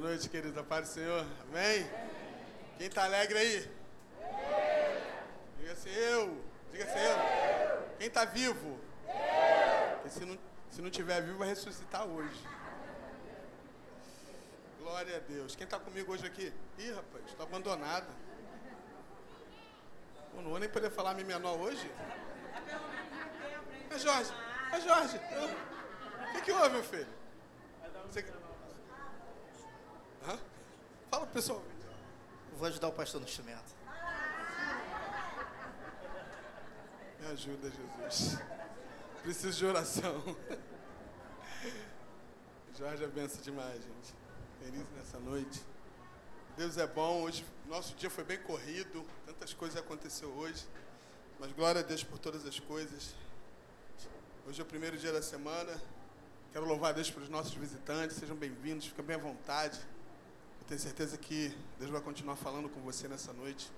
Noite, querida. Paz do Senhor. Amém? Quem está alegre aí? Assim, eu. Diga assim, eu. Quem está vivo? Porque se não, se não tiver vivo, vai ressuscitar hoje. Glória a Deus. Quem está comigo hoje aqui? Ih, rapaz, estou abandonado. Eu não vou nem poder falar mi menor hoje. É Jorge. É Jorge. O que, que houve, meu filho? Você... Pessoal. Vou ajudar o pastor no instrumento. Me ajuda, Jesus. Preciso de oração. Jorge é benção demais, gente. Feliz nessa noite. Deus é bom. Hoje, nosso dia foi bem corrido. Tantas coisas aconteceram hoje. Mas glória a Deus por todas as coisas. Hoje é o primeiro dia da semana. Quero louvar a Deus pelos nossos visitantes. Sejam bem-vindos. Fica bem à vontade. Tenho certeza que Deus vai continuar falando com você nessa noite.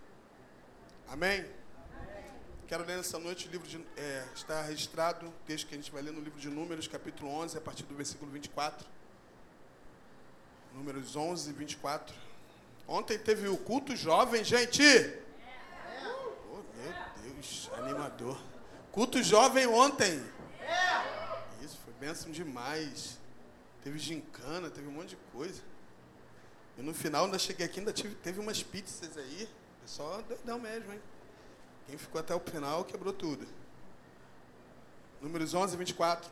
Amém? Quero ler nessa noite o livro de, é, está registrado, o texto que a gente vai ler no livro de Números, capítulo 11, a partir do versículo 24. Números 11 e 24. Ontem teve o culto jovem, gente. Oh, meu Deus, animador. Culto jovem ontem. Isso, foi bênção demais. Teve gincana, teve um monte de coisa. E no final, ainda cheguei aqui, ainda tive, teve umas pizzas aí. É só doidão mesmo, hein? Quem ficou até o final quebrou tudo. Números 11 e 24.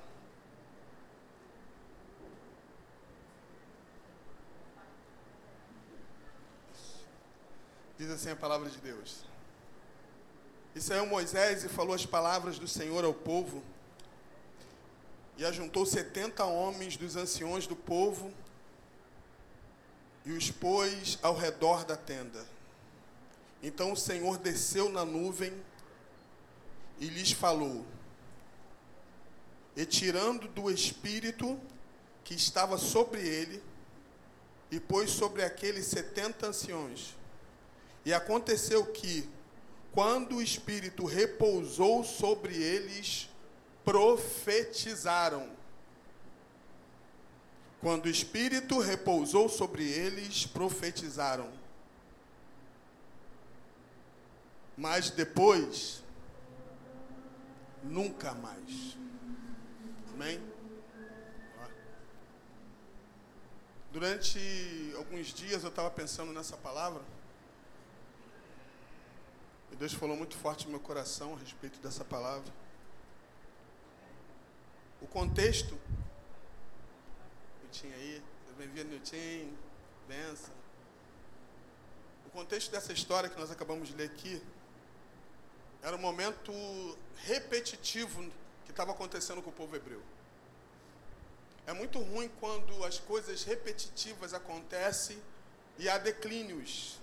Diz assim a palavra de Deus. E saiu Moisés e falou as palavras do Senhor ao povo. E ajuntou setenta homens dos anciões do povo e os pôs ao redor da tenda. Então o Senhor desceu na nuvem e lhes falou, e tirando do espírito que estava sobre ele, e pôs sobre aqueles setenta anciões. E aconteceu que, quando o espírito repousou sobre eles, profetizaram. Quando o espírito repousou sobre eles, profetizaram. Mas depois, nunca mais. Amém? Durante alguns dias eu estava pensando nessa palavra. E Deus falou muito forte no meu coração a respeito dessa palavra. O contexto. Nilton aí. Bem-vindo, Nilton. Benção. O contexto dessa história que nós acabamos de ler aqui era um momento repetitivo que estava acontecendo com o povo hebreu. É muito ruim quando as coisas repetitivas acontecem e há declínios.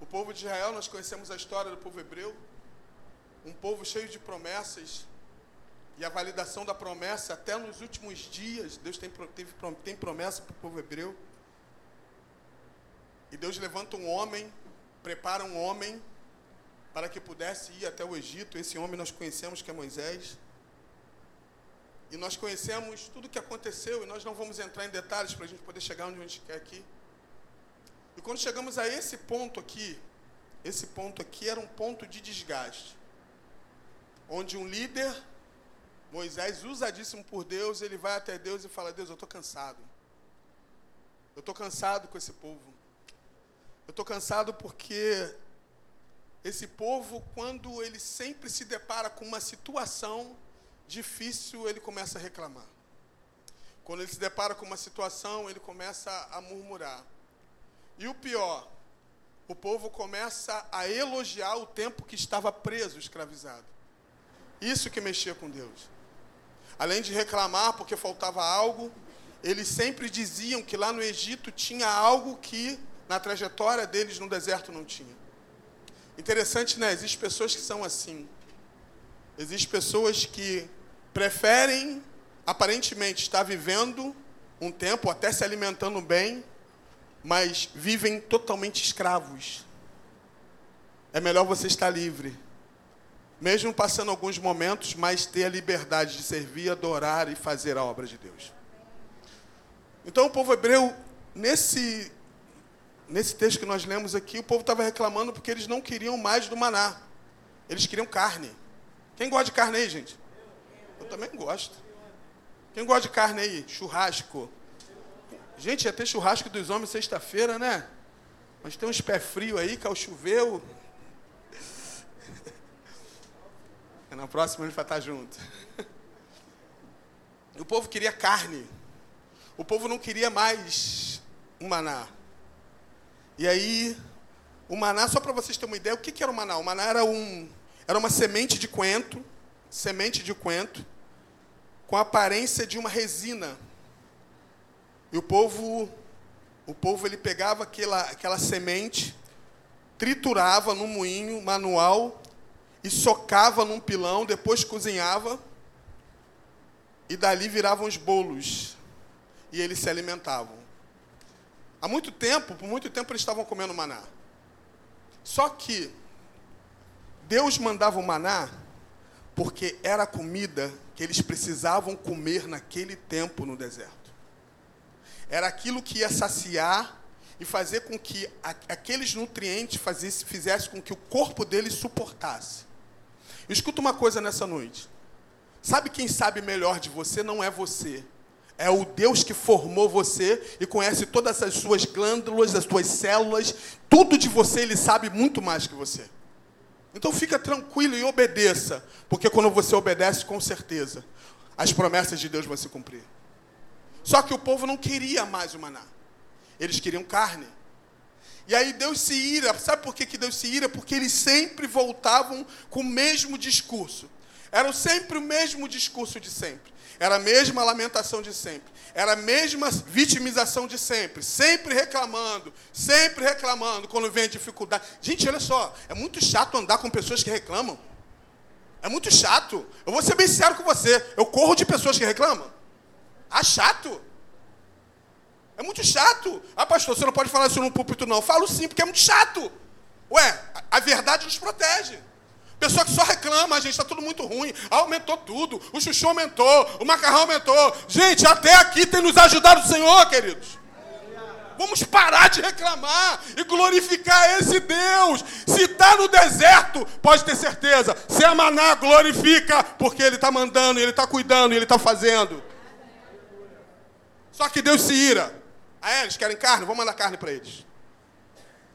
O povo de Israel, nós conhecemos a história do povo hebreu, um povo cheio de promessas, e a validação da promessa até nos últimos dias, Deus tem, teve, tem promessa para o povo hebreu. E Deus levanta um homem, prepara um homem para que pudesse ir até o Egito. Esse homem nós conhecemos que é Moisés. E nós conhecemos tudo o que aconteceu e nós não vamos entrar em detalhes para a gente poder chegar onde a gente quer aqui. E quando chegamos a esse ponto aqui, esse ponto aqui era um ponto de desgaste. Onde um líder, Moisés, usadíssimo por Deus, ele vai até Deus e fala: Deus, eu estou cansado. Eu estou cansado com esse povo. Eu estou cansado porque esse povo, quando ele sempre se depara com uma situação difícil, ele começa a reclamar. Quando ele se depara com uma situação, ele começa a murmurar. E o pior, o povo começa a elogiar o tempo que estava preso, escravizado. Isso que mexia com Deus. Além de reclamar porque faltava algo, eles sempre diziam que lá no Egito tinha algo que na trajetória deles no deserto não tinha. Interessante, né? Existem pessoas que são assim. Existem pessoas que preferem, aparentemente, estar vivendo um tempo, até se alimentando bem, mas vivem totalmente escravos. É melhor você estar livre. Mesmo passando alguns momentos, mas ter a liberdade de servir, adorar e fazer a obra de Deus. Então o povo hebreu nesse, nesse texto que nós lemos aqui, o povo estava reclamando porque eles não queriam mais do maná. Eles queriam carne. Quem gosta de carne aí, gente? Eu também gosto. Quem gosta de carne aí? Churrasco. Gente, ia ter churrasco dos homens sexta-feira, né? Mas tem uns pé frio aí, que é choveu. Na próxima a gente vai estar junto. O povo queria carne. O povo não queria mais o maná. E aí, o maná, só para vocês terem uma ideia, o que, que era o maná? O maná era, um, era uma semente de coentro, semente de coentro, com a aparência de uma resina. E o povo, o povo ele pegava aquela, aquela semente, triturava no moinho manual e socava num pilão, depois cozinhava e dali viravam os bolos e eles se alimentavam. Há muito tempo, por muito tempo eles estavam comendo maná. Só que Deus mandava o maná porque era a comida que eles precisavam comer naquele tempo no deserto. Era aquilo que ia saciar e fazer com que aqueles nutrientes fizessem com que o corpo deles suportasse. Escuta uma coisa nessa noite. Sabe quem sabe melhor de você? Não é você. É o Deus que formou você e conhece todas as suas glândulas, as suas células, tudo de você ele sabe muito mais que você. Então fica tranquilo e obedeça, porque quando você obedece, com certeza, as promessas de Deus vão se cumprir. Só que o povo não queria mais o maná. Eles queriam carne. E aí Deus se ira. Sabe por que, que Deus se ira? Porque eles sempre voltavam com o mesmo discurso. Era sempre o mesmo discurso de sempre. Era a mesma lamentação de sempre. Era a mesma vitimização de sempre. Sempre reclamando. Sempre reclamando quando vem a dificuldade. Gente, olha só. É muito chato andar com pessoas que reclamam. É muito chato. Eu vou ser bem sincero com você. Eu corro de pessoas que reclamam. Ah, chato. É muito chato. Ah, pastor, você não pode falar isso no púlpito, não. Eu falo sim, porque é muito chato. Ué, a verdade nos protege. Pessoa que só reclama, gente, está tudo muito ruim. Ah, aumentou tudo. O chuchu aumentou, o macarrão aumentou. Gente, até aqui tem nos ajudado o Senhor, queridos. Vamos parar de reclamar e glorificar esse Deus. Se está no deserto, pode ter certeza. Se é maná, glorifica, porque Ele está mandando, Ele está cuidando, Ele está fazendo. Só que Deus se ira. Ah, é? Eles querem carne? Vou mandar carne para eles.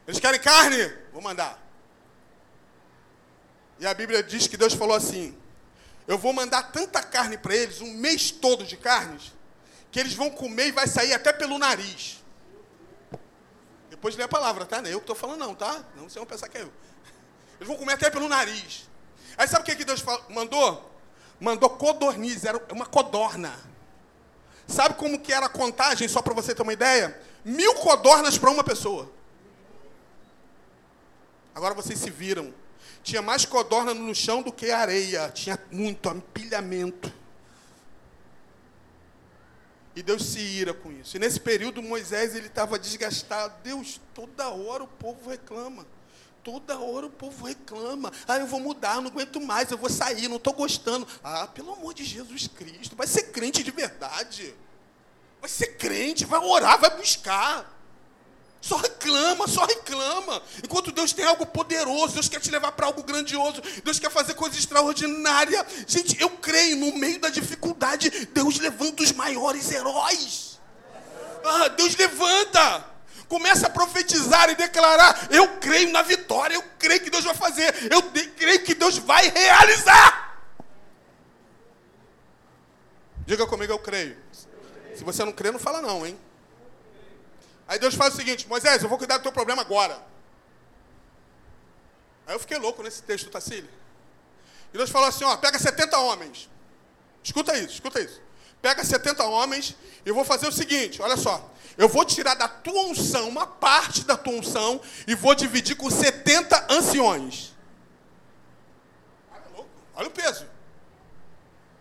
Eles querem carne? Vou mandar. E a Bíblia diz que Deus falou assim: Eu vou mandar tanta carne para eles, um mês todo de carnes, que eles vão comer e vai sair até pelo nariz. Depois lê a palavra, tá? Não é eu que estou falando, não, tá? Não vocês vão pensar que é eu. Eles vão comer até pelo nariz. Aí sabe o que, que Deus mandou? Mandou codorniz, era uma codorna. Sabe como que era a contagem, só para você ter uma ideia? Mil codornas para uma pessoa. Agora vocês se viram tinha mais codorna no chão do que areia. Tinha muito empilhamento. E Deus se ira com isso. E nesse período Moisés ele estava desgastado. Deus, toda hora o povo reclama. Toda hora o povo reclama. Ah, eu vou mudar, não aguento mais, eu vou sair, não estou gostando. Ah, pelo amor de Jesus Cristo, vai ser crente de verdade. Vai ser crente, vai orar, vai buscar. Só reclama, só reclama. Enquanto Deus tem algo poderoso, Deus quer te levar para algo grandioso, Deus quer fazer coisa extraordinária. Gente, eu creio, no meio da dificuldade, Deus levanta os maiores heróis. Ah, Deus levanta. Começa a profetizar e declarar: Eu creio na vitória, eu creio que Deus vai fazer, eu creio que Deus vai realizar. Diga comigo, eu creio. Se você não crê, não fala não, hein? Aí Deus faz o seguinte: Moisés, eu vou cuidar do teu problema agora. Aí eu fiquei louco nesse texto, Tassili. E Deus falou assim: ó, pega 70 homens. Escuta isso, escuta isso. Pega 70 homens eu vou fazer o seguinte: olha só. Eu vou tirar da tua unção uma parte da tua unção e vou dividir com 70 anciões. Olha o peso.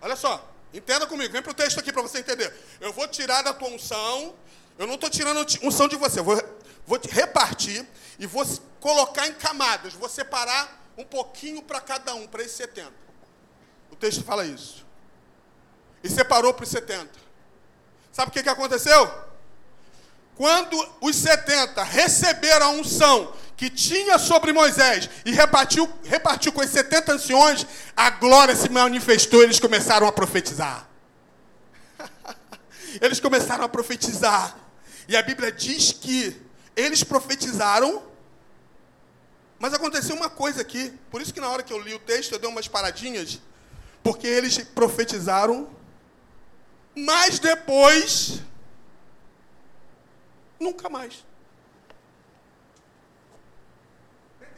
Olha só, entenda comigo, vem para o texto aqui para você entender. Eu vou tirar da tua unção eu não estou tirando unção de você. Eu vou, vou repartir e vou colocar em camadas. Vou separar um pouquinho para cada um, para esses 70. O texto fala isso. E separou para os 70. Sabe o que, que aconteceu? Quando os 70 receberam a unção que tinha sobre Moisés e repartiu, repartiu com os 70 anciões, a glória se manifestou e eles começaram a profetizar. eles começaram a profetizar. E a Bíblia diz que eles profetizaram, mas aconteceu uma coisa aqui. Por isso que na hora que eu li o texto, eu dei umas paradinhas, porque eles profetizaram, mas depois nunca mais.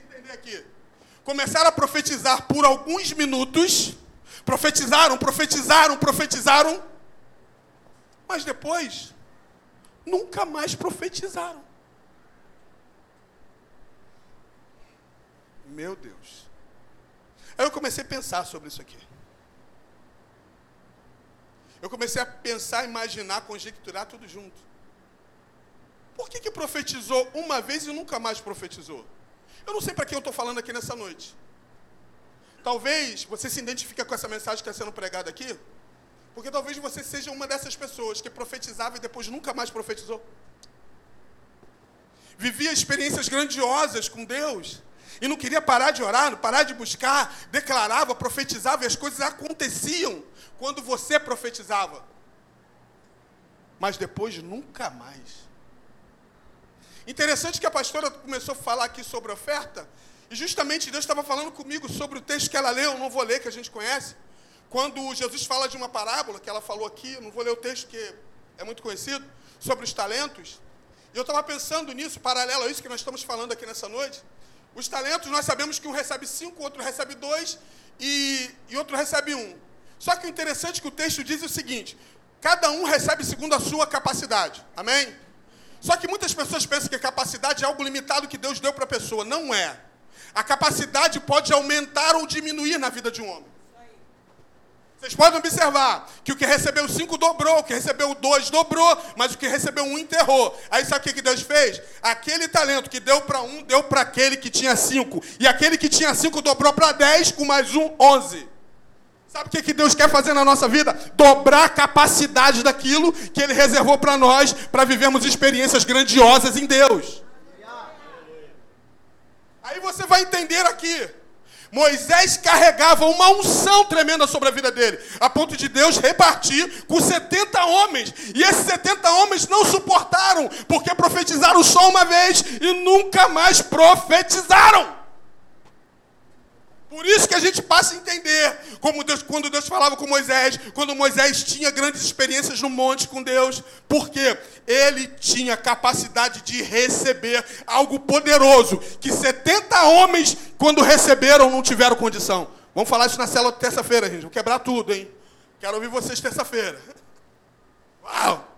entender aqui. Começaram a profetizar por alguns minutos, profetizaram, profetizaram, profetizaram, mas depois nunca mais profetizaram. Meu Deus. Aí eu comecei a pensar sobre isso aqui. Eu comecei a pensar, imaginar, conjecturar tudo junto. Por que, que profetizou uma vez e nunca mais profetizou? Eu não sei para quem eu estou falando aqui nessa noite. Talvez você se identifique com essa mensagem que está sendo pregada aqui, porque talvez você seja uma dessas pessoas que profetizava e depois nunca mais profetizou. Vivia experiências grandiosas com Deus e não queria parar de orar, parar de buscar, declarava, profetizava e as coisas aconteciam quando você profetizava. Mas depois nunca mais. Interessante que a pastora começou a falar aqui sobre oferta, e justamente Deus estava falando comigo sobre o texto que ela leu, não vou ler, que a gente conhece. Quando Jesus fala de uma parábola, que ela falou aqui, não vou ler o texto que é muito conhecido, sobre os talentos. E eu estava pensando nisso, paralelo a isso que nós estamos falando aqui nessa noite. Os talentos, nós sabemos que um recebe cinco, outro recebe dois e, e outro recebe um. Só que o interessante é que o texto diz o seguinte: cada um recebe segundo a sua capacidade. Amém? Só que muitas pessoas pensam que a capacidade é algo limitado que Deus deu para a pessoa. Não é. A capacidade pode aumentar ou diminuir na vida de um homem. Vocês podem observar que o que recebeu cinco dobrou, o que recebeu dois dobrou, mas o que recebeu um enterrou. Aí sabe o que Deus fez? Aquele talento que deu para um, deu para aquele que tinha cinco. E aquele que tinha cinco dobrou para dez, com mais um, onze. Sabe o que, Deus quer fazer na nossa vida? Dobrar a capacidade daquilo que Ele reservou para nós, para vivermos experiências grandiosas em Deus. Aí você vai entender aqui. Moisés carregava uma unção tremenda sobre a vida dele, a ponto de Deus repartir com 70 homens. E esses 70 homens não suportaram, porque profetizaram só uma vez e nunca mais profetizaram. Por isso que a gente passa a entender como Deus, quando Deus falava com Moisés, quando Moisés tinha grandes experiências no monte com Deus, porque ele tinha capacidade de receber algo poderoso que 70 homens, quando receberam, não tiveram condição. Vamos falar isso na célula terça-feira, gente. Vou quebrar tudo, hein? Quero ouvir vocês terça-feira. Uau!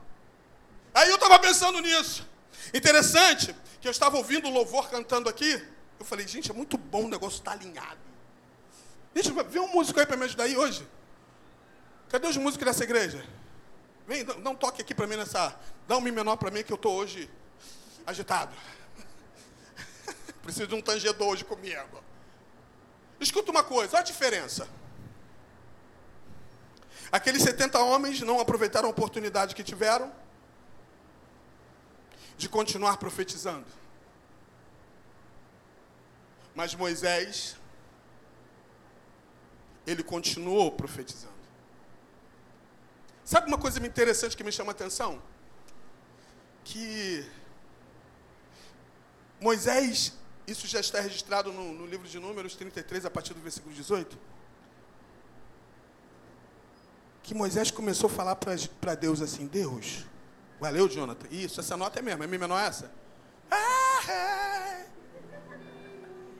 Aí eu estava pensando nisso. Interessante que eu estava ouvindo o louvor cantando aqui. Eu falei, gente, é muito bom o negócio estar tá alinhado. Gente, vê um músico aí para me ajudar aí hoje. Cadê os músicos dessa igreja? Vem, dá um toque aqui para mim nessa. Dá um mi menor para mim que eu estou hoje agitado. Preciso de um tangedor hoje comigo. Escuta uma coisa, olha a diferença. Aqueles 70 homens não aproveitaram a oportunidade que tiveram de continuar profetizando. Mas Moisés ele continuou profetizando. Sabe uma coisa interessante que me chama a atenção? Que Moisés, isso já está registrado no, no livro de Números 33, a partir do versículo 18. Que Moisés começou a falar para Deus assim: Deus, valeu, Jonathan. Isso, essa nota é mesmo, é menor essa? Ah, é.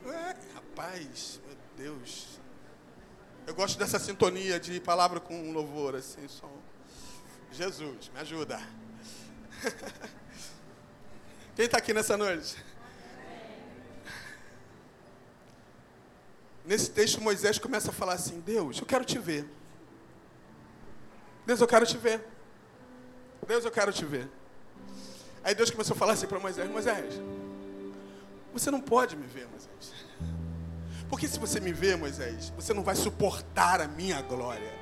É, rapaz, meu Deus. Eu gosto dessa sintonia de palavra com louvor, assim, som. Jesus, me ajuda. Quem está aqui nessa noite? Nesse texto, Moisés começa a falar assim: Deus, eu quero te ver. Deus, eu quero te ver. Deus, eu quero te ver. Aí Deus começou a falar assim para Moisés: Moisés, você não pode me ver, Moisés. Porque se você me vê, Moisés, você não vai suportar a minha glória.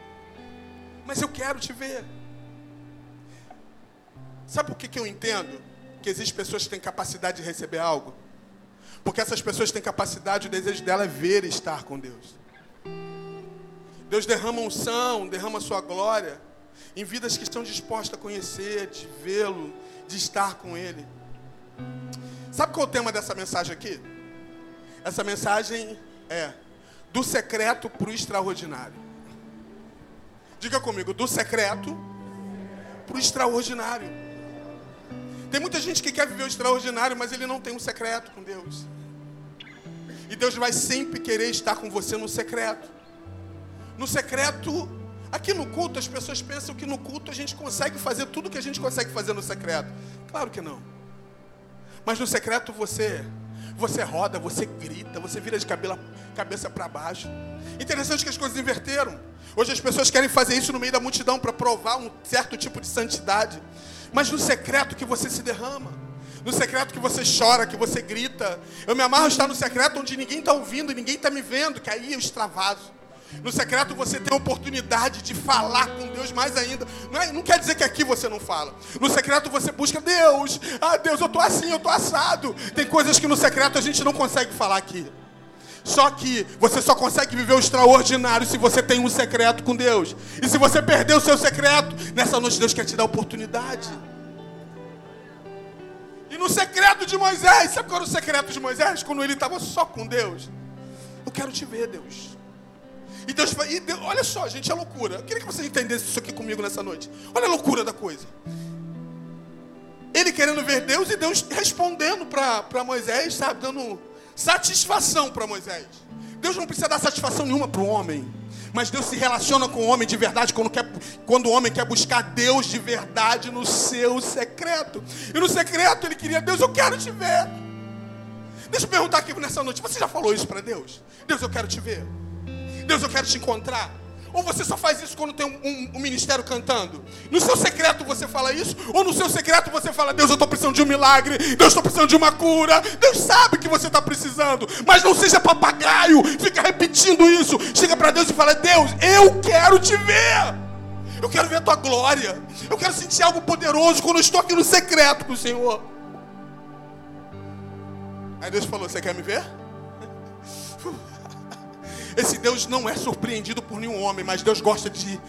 Mas eu quero te ver. Sabe por que, que eu entendo? que existem pessoas que têm capacidade de receber algo? Porque essas pessoas têm capacidade, o desejo dela é ver e estar com Deus. Deus derrama unção, derrama sua glória em vidas que estão dispostas a conhecer, de vê-lo, de estar com Ele. Sabe qual é o tema dessa mensagem aqui? Essa mensagem é do secreto para o extraordinário. Diga comigo, do secreto para o extraordinário. Tem muita gente que quer viver o extraordinário, mas ele não tem um secreto com Deus. E Deus vai sempre querer estar com você no secreto. No secreto, aqui no culto, as pessoas pensam que no culto a gente consegue fazer tudo que a gente consegue fazer no secreto. Claro que não. Mas no secreto você você roda, você grita, você vira de cabeça para baixo. Interessante que as coisas inverteram. Hoje as pessoas querem fazer isso no meio da multidão para provar um certo tipo de santidade. Mas no secreto que você se derrama. No secreto que você chora, que você grita. Eu me amarro estar no secreto onde ninguém está ouvindo, ninguém está me vendo, que aí eu extravaso. No secreto você tem a oportunidade de falar com Deus mais ainda. Não, é, não, quer dizer que aqui você não fala. No secreto você busca Deus. Ah, Deus, eu estou assim, eu estou assado. Tem coisas que no secreto a gente não consegue falar aqui. Só que você só consegue viver o extraordinário se você tem um secreto com Deus. E se você perder o seu secreto, nessa noite Deus quer te dar oportunidade. E no secreto de Moisés, sabe qual era o secreto de Moisés? Quando ele estava só com Deus. Eu quero te ver, Deus. E Deus, e Deus, olha só, gente, é loucura. Eu queria que você entendesse isso aqui comigo nessa noite. Olha a loucura da coisa. Ele querendo ver Deus e Deus respondendo para Moisés, sabe, dando satisfação para Moisés. Deus não precisa dar satisfação nenhuma para o homem. Mas Deus se relaciona com o homem de verdade quando, quer, quando o homem quer buscar Deus de verdade no seu secreto. E no secreto ele queria, Deus, eu quero te ver. Deixa eu perguntar aqui nessa noite, você já falou isso para Deus? Deus, eu quero te ver. Deus, eu quero te encontrar. Ou você só faz isso quando tem um, um, um, ministério cantando? No seu secreto você fala isso? Ou no seu secreto você fala, Deus, eu estou precisando de um milagre, Deus, eu estou precisando de uma cura. Deus sabe que você está precisando, mas não seja papagaio, fica repetindo isso. Chega para Deus e fala, Deus, eu quero te ver. Eu quero ver a tua glória. Eu quero sentir algo poderoso quando eu estou aqui no secreto com o Senhor. Aí Deus falou: Você quer me ver? Esse Deus não é surpreendido por nenhum homem, mas Deus gosta de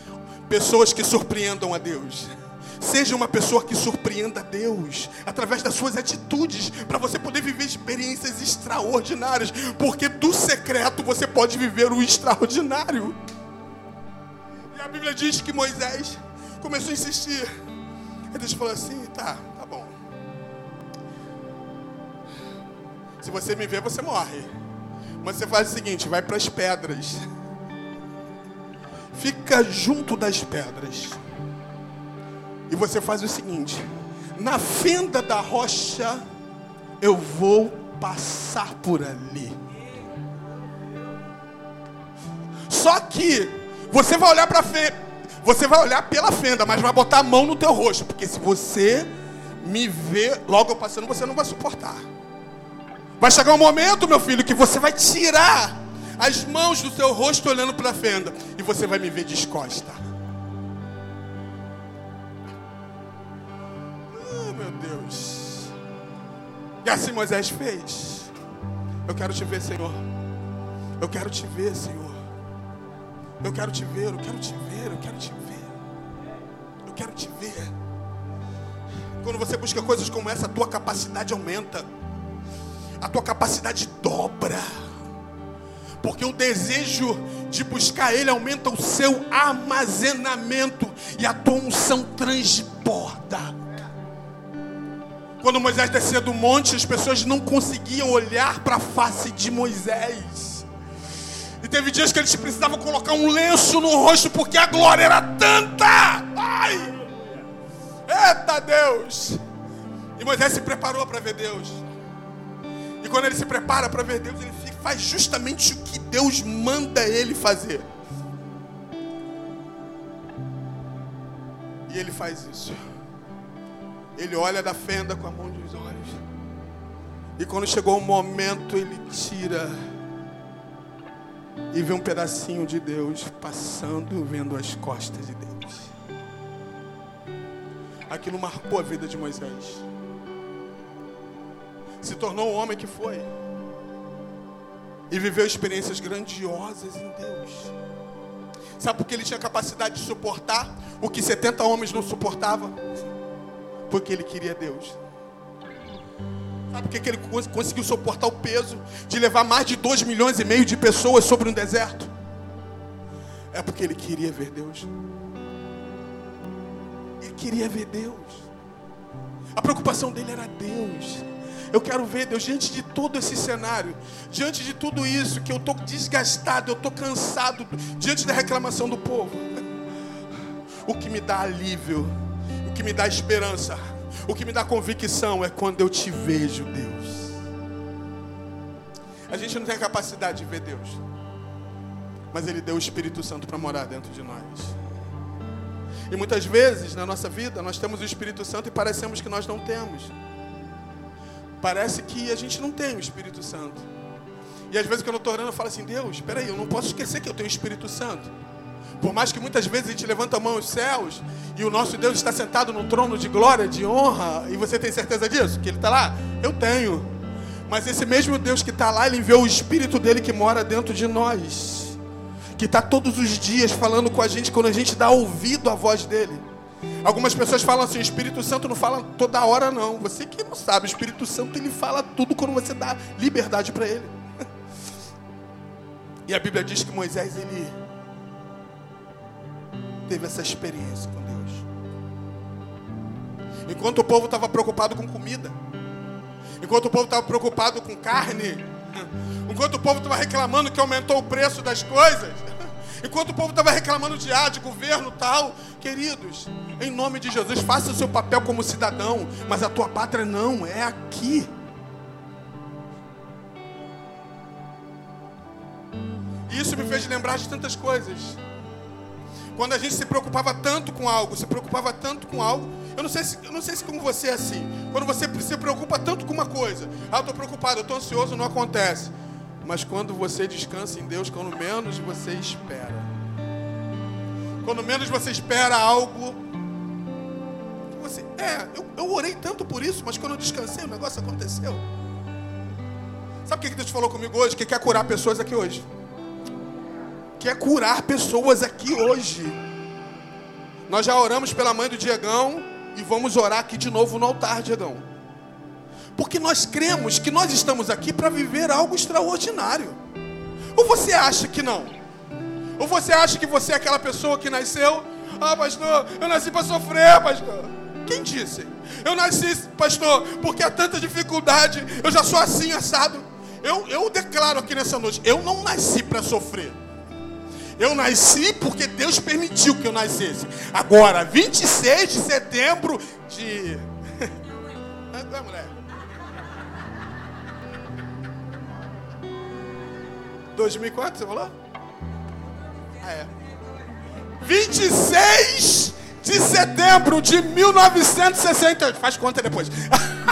pessoas que surpreendam a Deus. Seja uma pessoa que surpreenda a Deus através das suas atitudes, para você poder viver experiências extraordinárias, porque do secreto você pode viver o extraordinário. E a Bíblia diz que Moisés começou a insistir. Aí Deus falou assim: tá, tá bom. Se você me ver, você morre. Mas você faz o seguinte: vai para as pedras. Fica junto das pedras. E você faz o seguinte: na fenda da rocha, eu vou passar por ali. Só que você vai olhar para você vai olhar pela fenda, mas vai botar a mão no teu rosto, porque se você me ver logo eu passando, você não vai suportar. Vai chegar um momento, meu filho, que você vai tirar as mãos do seu rosto olhando para a fenda e você vai me ver descosta. Oh, meu Deus. E assim Moisés fez. Eu quero te ver, Senhor. Eu quero te ver, Senhor. Eu quero te ver, eu quero te ver, eu quero te ver. Eu quero te ver. Quando você busca coisas como essa, a tua capacidade aumenta a tua capacidade dobra. Porque o desejo de buscar Ele aumenta o seu armazenamento e a tua unção transborda. Quando Moisés descia do monte, as pessoas não conseguiam olhar para a face de Moisés. E teve dias que eles precisavam colocar um lenço no rosto porque a glória era tanta. Ai! Eita Deus! E Moisés se preparou para ver Deus. Quando ele se prepara para ver Deus, ele faz justamente o que Deus manda ele fazer. E ele faz isso. Ele olha da fenda com a mão dos olhos. E quando chegou o momento, ele tira e vê um pedacinho de Deus passando, vendo as costas de Deus. Aquilo marcou a vida de Moisés. Se tornou o homem que foi. E viveu experiências grandiosas em Deus. Sabe por que ele tinha capacidade de suportar o que 70 homens não suportavam? Porque ele queria Deus. Sabe por que ele conseguiu suportar o peso de levar mais de 2 milhões e meio de pessoas sobre um deserto? É porque ele queria ver Deus. Ele queria ver Deus. A preocupação dele era Deus. Eu quero ver Deus diante de todo esse cenário, diante de tudo isso que eu estou desgastado, eu estou cansado, diante da reclamação do povo. O que me dá alívio, o que me dá esperança, o que me dá convicção é quando eu te vejo, Deus. A gente não tem a capacidade de ver Deus, mas Ele deu o Espírito Santo para morar dentro de nós. E muitas vezes na nossa vida nós temos o Espírito Santo e parecemos que nós não temos. Parece que a gente não tem o Espírito Santo. E às vezes quando eu estou orando eu falo assim, Deus, espera aí, eu não posso esquecer que eu tenho o Espírito Santo. Por mais que muitas vezes a gente levanta a mão aos céus e o nosso Deus está sentado num trono de glória, de honra, e você tem certeza disso? Que Ele está lá? Eu tenho. Mas esse mesmo Deus que está lá, Ele enviou o Espírito dele que mora dentro de nós que está todos os dias falando com a gente quando a gente dá ouvido à voz dele. Algumas pessoas falam assim: o Espírito Santo não fala toda hora, não. Você que não sabe, o Espírito Santo ele fala tudo quando você dá liberdade para ele. E a Bíblia diz que Moisés ele teve essa experiência com Deus. Enquanto o povo estava preocupado com comida, enquanto o povo estava preocupado com carne, enquanto o povo estava reclamando que aumentou o preço das coisas, Enquanto o povo estava reclamando de ar, de governo tal, queridos, em nome de Jesus, faça o seu papel como cidadão, mas a tua pátria não, é aqui. Isso me fez lembrar de tantas coisas. Quando a gente se preocupava tanto com algo, se preocupava tanto com algo, eu não sei se, eu não sei se com você é assim. Quando você se preocupa tanto com uma coisa, ah, eu estou preocupado, eu estou ansioso, não acontece. Mas quando você descansa em Deus, quando menos você espera. Quando menos você espera algo. Você, é, eu, eu orei tanto por isso, mas quando eu descansei, o negócio aconteceu. Sabe o que Deus falou comigo hoje? Que quer curar pessoas aqui hoje. Quer curar pessoas aqui hoje. Nós já oramos pela mãe do Diegão e vamos orar aqui de novo no altar, Diegão. Porque nós cremos que nós estamos aqui para viver algo extraordinário. Ou você acha que não? Ou você acha que você é aquela pessoa que nasceu? Ah, pastor, eu nasci para sofrer, pastor. Quem disse? Eu nasci, pastor, porque há tanta dificuldade, eu já sou assim, assado. Eu, eu declaro aqui nessa noite: eu não nasci para sofrer. Eu nasci porque Deus permitiu que eu nascesse. Agora, 26 de setembro de. É, mulher. 2004, você falou? Ah, é. 26 de setembro de 1968. Faz conta depois.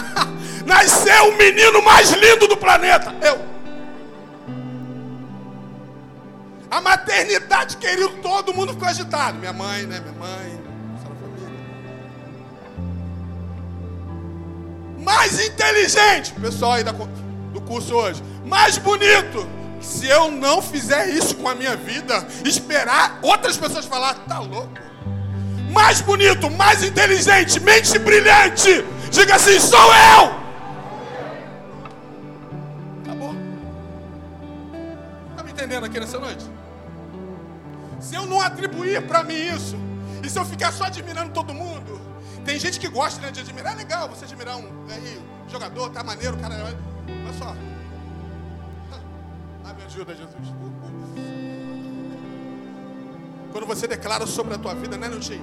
Nasceu o menino mais lindo do planeta. Eu. A maternidade querido, todo mundo ficou agitado. Minha mãe, né? Minha mãe. Mais inteligente. Pessoal aí do curso hoje. Mais bonito se eu não fizer isso com a minha vida, esperar outras pessoas falar, tá louco? Mais bonito, mais inteligente, mente brilhante. Diga assim: sou eu. Acabou. Tá me entendendo aqui nessa noite? Se eu não atribuir para mim isso, e se eu ficar só admirando todo mundo, tem gente que gosta né, de admirar, é legal você admirar um aí, jogador, tá maneiro, cara. Olha só, ajuda, Jesus. Quando você declara sobre a tua vida, né, Niltinho?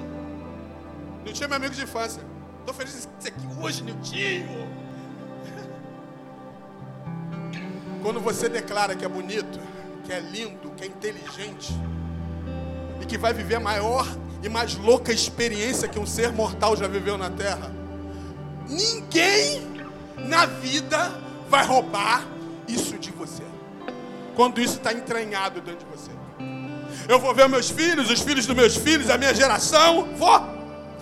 Niltinho é meu amigo de infância. Estou feliz de ser aqui hoje, Niltinho. Quando você declara que é bonito, que é lindo, que é inteligente, e que vai viver a maior e mais louca experiência que um ser mortal já viveu na terra, ninguém na vida vai roubar isso de você quando isso está entranhado dentro de você. Eu vou ver meus filhos, os filhos dos meus filhos, a minha geração, vou,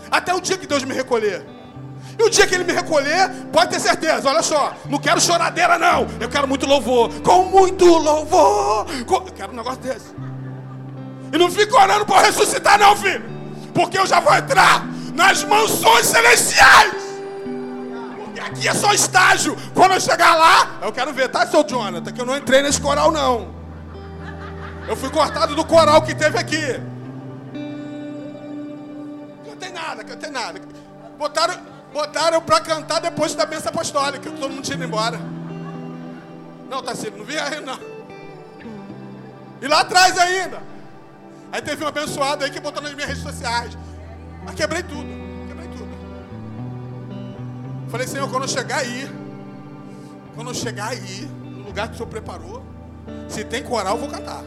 até o dia que Deus me recolher. E o dia que ele me recolher, pode ter certeza, olha só, não quero choradeira não, eu quero muito louvor, com muito louvor, com... eu quero um negócio desse. E não fica orando para ressuscitar não, filho, porque eu já vou entrar nas mansões celestiais. Aqui é só estágio. Quando eu chegar lá, eu quero ver, tá, seu Jonathan, que eu não entrei nesse coral não. Eu fui cortado do coral que teve aqui. Cantei nada, cantei nada. Botaram, botaram pra cantar depois da bênção apostólica. Todo mundo tinha ido embora. Não, Tassilo, não vi aí não. E lá atrás ainda. Aí teve um abençoado aí que botou nas minhas redes sociais. Mas. Quebrei tudo. Falei, Senhor, quando eu chegar aí, quando eu chegar aí, no lugar que o Senhor preparou, se tem coral, eu vou cantar.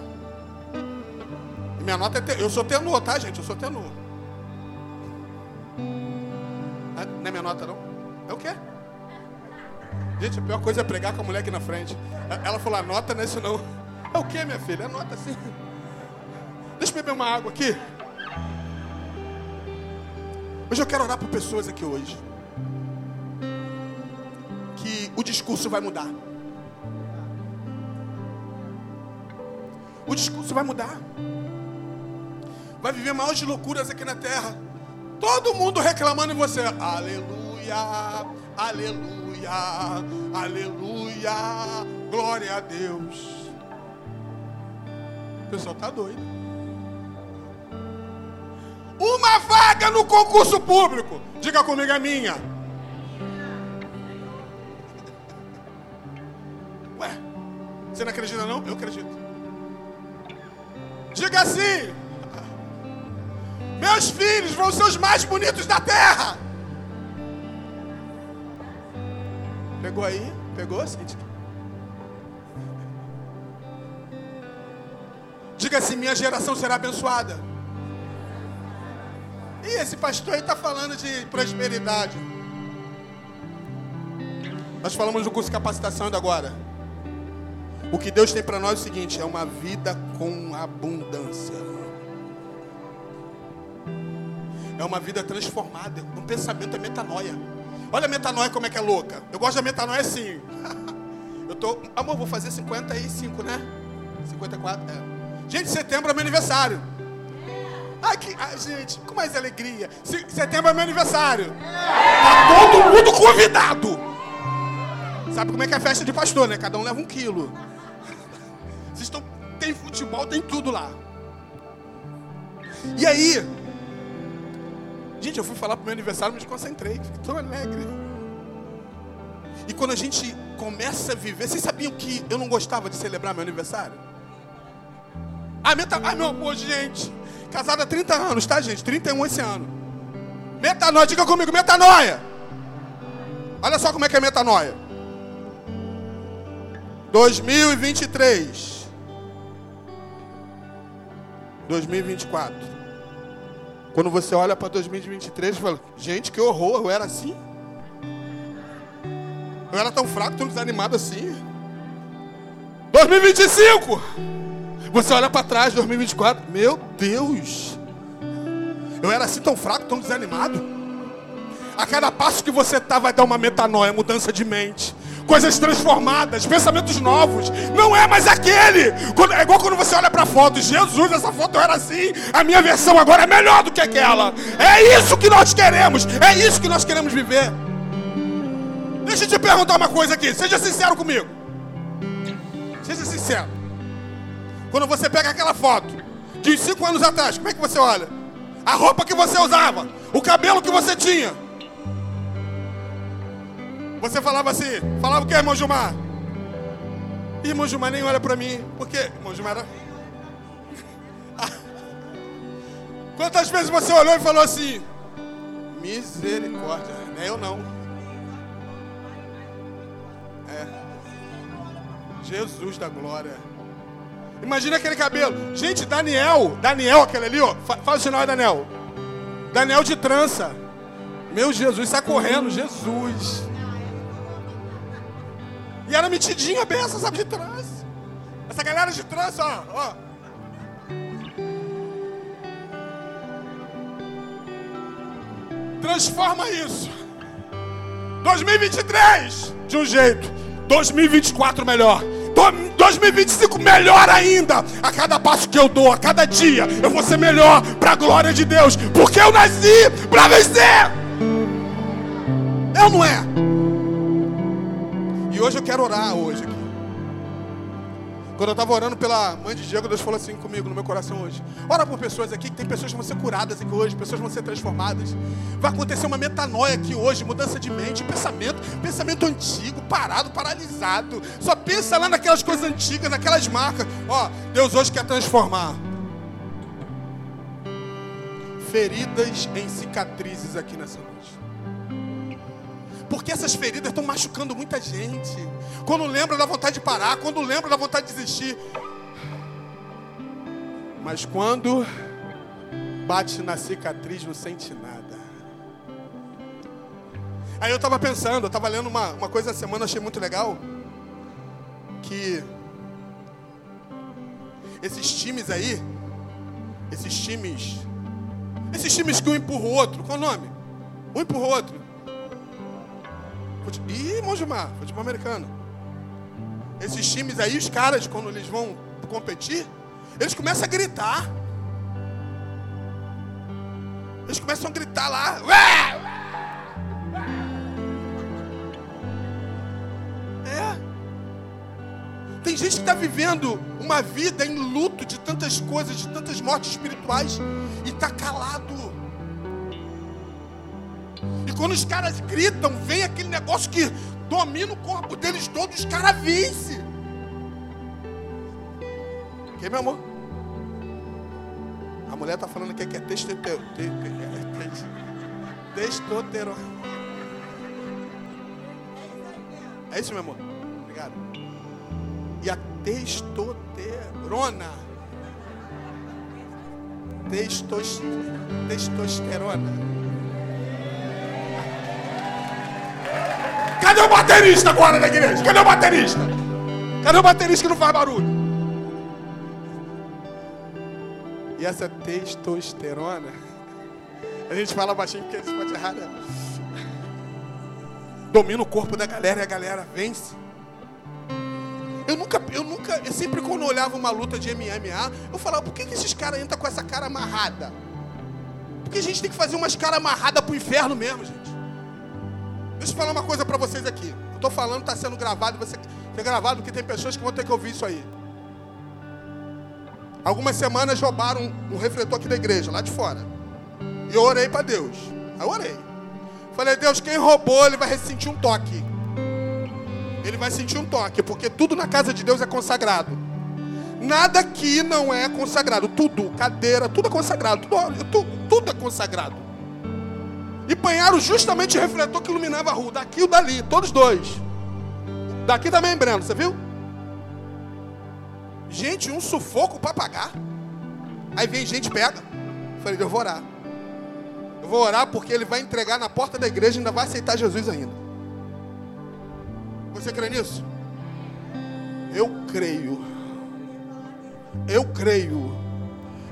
E minha nota é. Eu sou tenor, tá, gente? Eu sou tenor. Não é minha nota, não? É o quê? Gente, a pior coisa é pregar com a mulher aqui na frente. Ela falou, nota não é isso não. É o quê, minha filha? É nota sim. Deixa eu beber uma água aqui. Hoje eu quero orar por pessoas aqui hoje. Discurso vai mudar. O discurso vai mudar. Vai viver maiores loucuras aqui na terra. Todo mundo reclamando em você. Aleluia, aleluia, aleluia. Glória a Deus. O pessoal está doido. Uma vaga no concurso público. Diga comigo, é minha. Você não acredita não? Eu acredito. Diga assim. Meus filhos vão ser os mais bonitos da terra. Pegou aí? Pegou, Cíntia? Diga assim: minha geração será abençoada. E esse pastor aí está falando de prosperidade. Nós falamos do curso de capacitação ainda agora. O que Deus tem para nós é o seguinte: é uma vida com abundância. É uma vida transformada. Um pensamento é metanoia. Olha a metanoia como é que é louca. Eu gosto da metanoia assim. Eu tô. Amor, vou fazer 55, né? 54? É. Gente, setembro é meu aniversário. Ai, que, ai, gente, com mais alegria. Setembro é meu aniversário. Tá todo mundo convidado. Sabe como é que é a festa de pastor, né? Cada um leva um quilo. Vocês estão. Tem futebol, tem tudo lá. E aí, Gente, eu fui falar pro meu aniversário, me desconcentrei. Fiquei tão alegre. E quando a gente começa a viver, vocês sabiam que eu não gostava de celebrar meu aniversário? Ah, meta... ah meu amor, gente. Casado há 30 anos, tá, gente? 31 esse ano. Metanoia, diga comigo, metanoia. Olha só como é que é metanoia. 2023. 2024. Quando você olha para 2023 e fala, gente, que horror, eu era assim? Eu era tão fraco, tão desanimado assim. 2025! Você olha para trás, 2024, meu Deus! Eu era assim tão fraco, tão desanimado. A cada passo que você tá, vai dar uma metanoia, mudança de mente coisas transformadas, pensamentos novos. Não é mais aquele. é igual quando você olha para foto. Jesus, essa foto era assim. A minha versão agora é melhor do que aquela. É isso que nós queremos. É isso que nós queremos viver. Deixa eu te perguntar uma coisa aqui. Seja sincero comigo. Seja sincero. Quando você pega aquela foto de cinco anos atrás, como é que você olha? A roupa que você usava, o cabelo que você tinha. Você falava assim, falava o que, irmão Gilmar? Irmão Gilmar nem olha para mim, porque irmão Gilmar era... Quantas vezes você olhou e falou assim, misericórdia, não é eu não. É. Jesus da glória. Imagina aquele cabelo. Gente, Daniel, Daniel, aquele ali, ó. Faz o sinal Daniel. Daniel de trança. Meu Jesus, está correndo, Jesus. E era metidinha essa, sabe, de trans. Essa galera de trans, ó, ó. Transforma isso. 2023 de um jeito, 2024 melhor. 2025 melhor ainda. A cada passo que eu dou, a cada dia, eu vou ser melhor para a glória de Deus, porque eu nasci para vencer. Ou não é? E hoje eu quero orar hoje aqui. Quando eu estava orando pela mãe de Diego, Deus falou assim comigo no meu coração hoje. Ora por pessoas aqui, que tem pessoas que vão ser curadas aqui hoje, pessoas vão ser transformadas. Vai acontecer uma metanoia aqui hoje, mudança de mente, pensamento, pensamento antigo, parado, paralisado. Só pensa lá naquelas coisas antigas, naquelas marcas. Ó, Deus hoje quer transformar. Feridas em cicatrizes aqui nessa noite. Porque essas feridas estão machucando muita gente. Quando lembra da vontade de parar, quando lembra da vontade de desistir. Mas quando bate na cicatriz, não sente nada. Aí eu estava pensando, eu estava lendo uma, uma coisa essa semana, achei muito legal. Que esses times aí, esses times, esses times que um empurra o outro, qual o nome? Um empurra o outro. Ih, Monjumar, futebol americano. Esses times aí, os caras, quando eles vão competir, eles começam a gritar. Eles começam a gritar lá. É. Tem gente que está vivendo uma vida em luto de tantas coisas, de tantas mortes espirituais, e está calado. E quando os caras gritam, vem aquele negócio que domina o corpo deles todo, os caras vencem. Que, meu amor? A mulher está falando que é testosterona. Testosterona. É isso, meu amor? Obrigado. E a testosterona. Testos, testosterona Cadê o baterista agora da igreja? Cadê o baterista? Cadê o baterista que não faz barulho? E essa testosterona, a gente fala baixinho porque a gente pode errar, né? Domina o corpo da galera e a galera vence. Eu nunca, eu nunca, eu sempre quando eu olhava uma luta de MMA, eu falava, por que, que esses caras entram com essa cara amarrada? Porque a gente tem que fazer umas caras amarradas pro inferno mesmo, gente. Deixa eu falar uma coisa para vocês aqui. Eu estou falando, está sendo gravado, vai ser, gravado porque tem pessoas que vão ter que ouvir isso aí. Algumas semanas roubaram um, refletor aqui da igreja, lá de fora. E eu orei para Deus. Eu orei. Falei, Deus, quem roubou, ele vai ressentir um toque. Ele vai sentir um toque, porque tudo na casa de Deus é consagrado. Nada aqui não é consagrado. Tudo, cadeira, tudo é consagrado. Tudo, tudo, tudo é consagrado. E apanharam justamente o refletor que iluminava a rua, daqui e dali, todos dois. Daqui também, Breno, você viu? Gente, um sufoco para pagar. Aí vem gente, pega. Falei, eu vou orar. Eu vou orar porque ele vai entregar na porta da igreja e ainda vai aceitar Jesus ainda. Você crê nisso? Eu creio. Eu creio.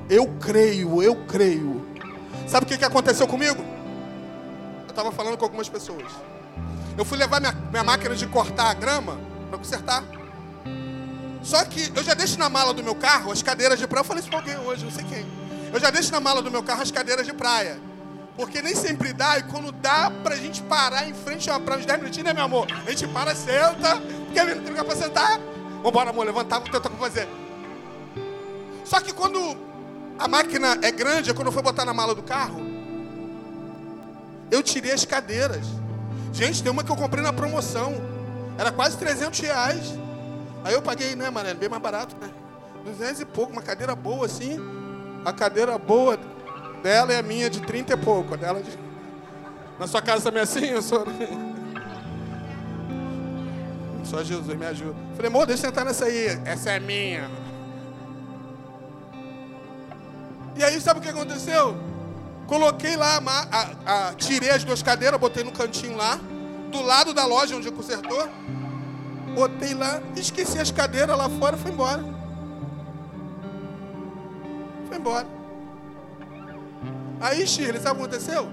Eu creio, eu creio. Sabe o que aconteceu comigo? Estava falando com algumas pessoas. Eu fui levar minha, minha máquina de cortar a grama para consertar. Só que eu já deixo na mala do meu carro as cadeiras de praia. Eu falei isso para alguém hoje, não sei quem. Eu já deixo na mala do meu carro as cadeiras de praia. Porque nem sempre dá, e quando dá pra gente parar em frente a praia uns 10 minutinhos, né, meu amor? A gente para, senta. Ver? Não tem lugar pra sentar? Vambora, amor, levantar, vou tentar fazer. Só que quando a máquina é grande, é quando eu for botar na mala do carro, eu tirei as cadeiras. Gente, tem uma que eu comprei na promoção. Era quase 300 reais. Aí eu paguei, né, mano? Bem mais barato, né? 200 e pouco, uma cadeira boa assim. A cadeira boa dela é a minha de 30 e pouco. A dela de... Na sua casa também é assim? Eu sou. Só Jesus me ajuda. Falei, amor, deixa eu sentar nessa aí. Essa é minha. E aí, sabe o que aconteceu? Coloquei lá, a, a, tirei as duas cadeiras, botei no cantinho lá, do lado da loja onde consertou. Botei lá, esqueci as cadeiras lá fora, foi embora. Foi embora. Aí, Shirley, sabe o que aconteceu?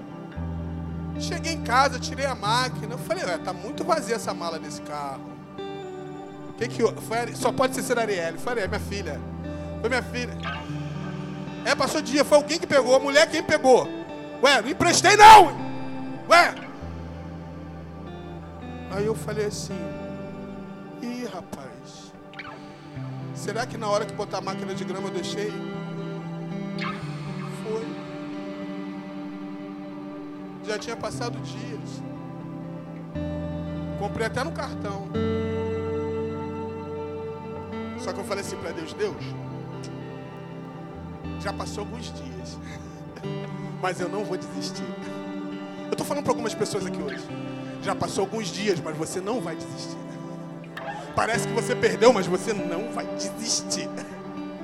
Cheguei em casa, tirei a máquina. Eu falei, ué, tá muito vazia essa mala desse carro. Que que foi, só pode ser a Arielle. Foi a minha filha. Foi minha filha. É, passou dia, foi alguém que pegou, a mulher quem pegou. Ué, não emprestei não! Ué! Aí eu falei assim, ih rapaz, será que na hora que botar a máquina de grama eu deixei? Foi. Já tinha passado dias. Comprei até no cartão. Só que eu falei assim para Deus, Deus, já passou alguns dias, mas eu não vou desistir. Eu estou falando para algumas pessoas aqui hoje. Já passou alguns dias, mas você não vai desistir. Parece que você perdeu, mas você não vai desistir.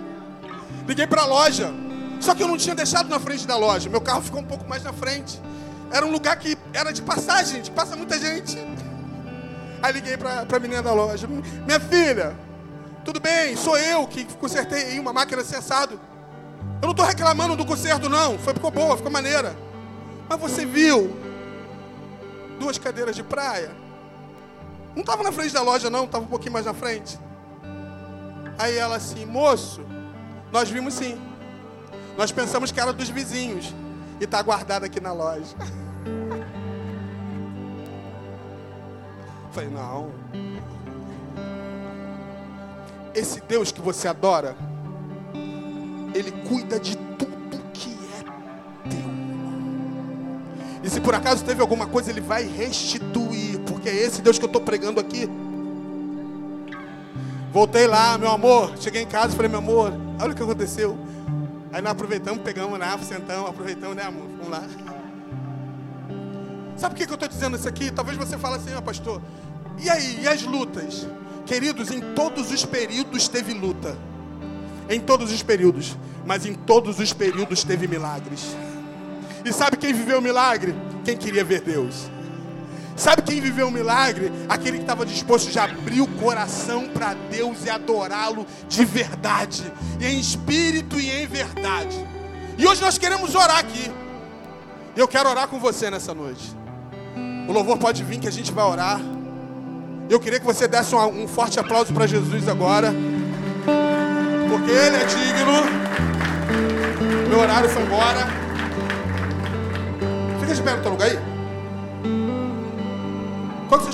Liguei para a loja, só que eu não tinha deixado na frente da loja. Meu carro ficou um pouco mais na frente. Era um lugar que era de passagem, que passa muita gente. Aí liguei para a menina da loja: Minha filha, tudo bem, sou eu que consertei uma máquina cessado. Não estou reclamando do conserto, não. Foi, ficou boa, ficou maneira. Mas você viu duas cadeiras de praia? Não estava na frente da loja, não, estava um pouquinho mais na frente. Aí ela assim, moço, nós vimos sim. Nós pensamos que era dos vizinhos. E está guardada aqui na loja. Falei, não. Esse Deus que você adora, Ele cuida de tudo que é teu. E se por acaso teve alguma coisa, Ele vai restituir, porque é esse Deus que eu estou pregando aqui. Voltei lá, meu amor, cheguei em casa e falei, meu amor, olha o que aconteceu. Aí nós aproveitamos, pegamos na sentamos, aproveitamos, né amor? Vamos lá. Sabe por que eu estou dizendo isso aqui? Talvez você fale assim, ah, pastor, e aí, e as lutas? Queridos, em todos os períodos teve luta. Em todos os períodos. Mas em todos os períodos teve milagres. E sabe quem viveu o milagre? Quem queria ver Deus. Sabe quem viveu o milagre? Aquele que estava disposto de abrir o coração para Deus e adorá-lo de verdade, em espírito e em verdade. E hoje nós queremos orar aqui. Eu quero orar com você nessa noite. O louvor pode vir que a gente vai orar. Eu queria que você desse um, um forte aplauso para Jesus agora. Porque Ele é digno. Meu horário foi embora. Fica de pé no teu lugar aí.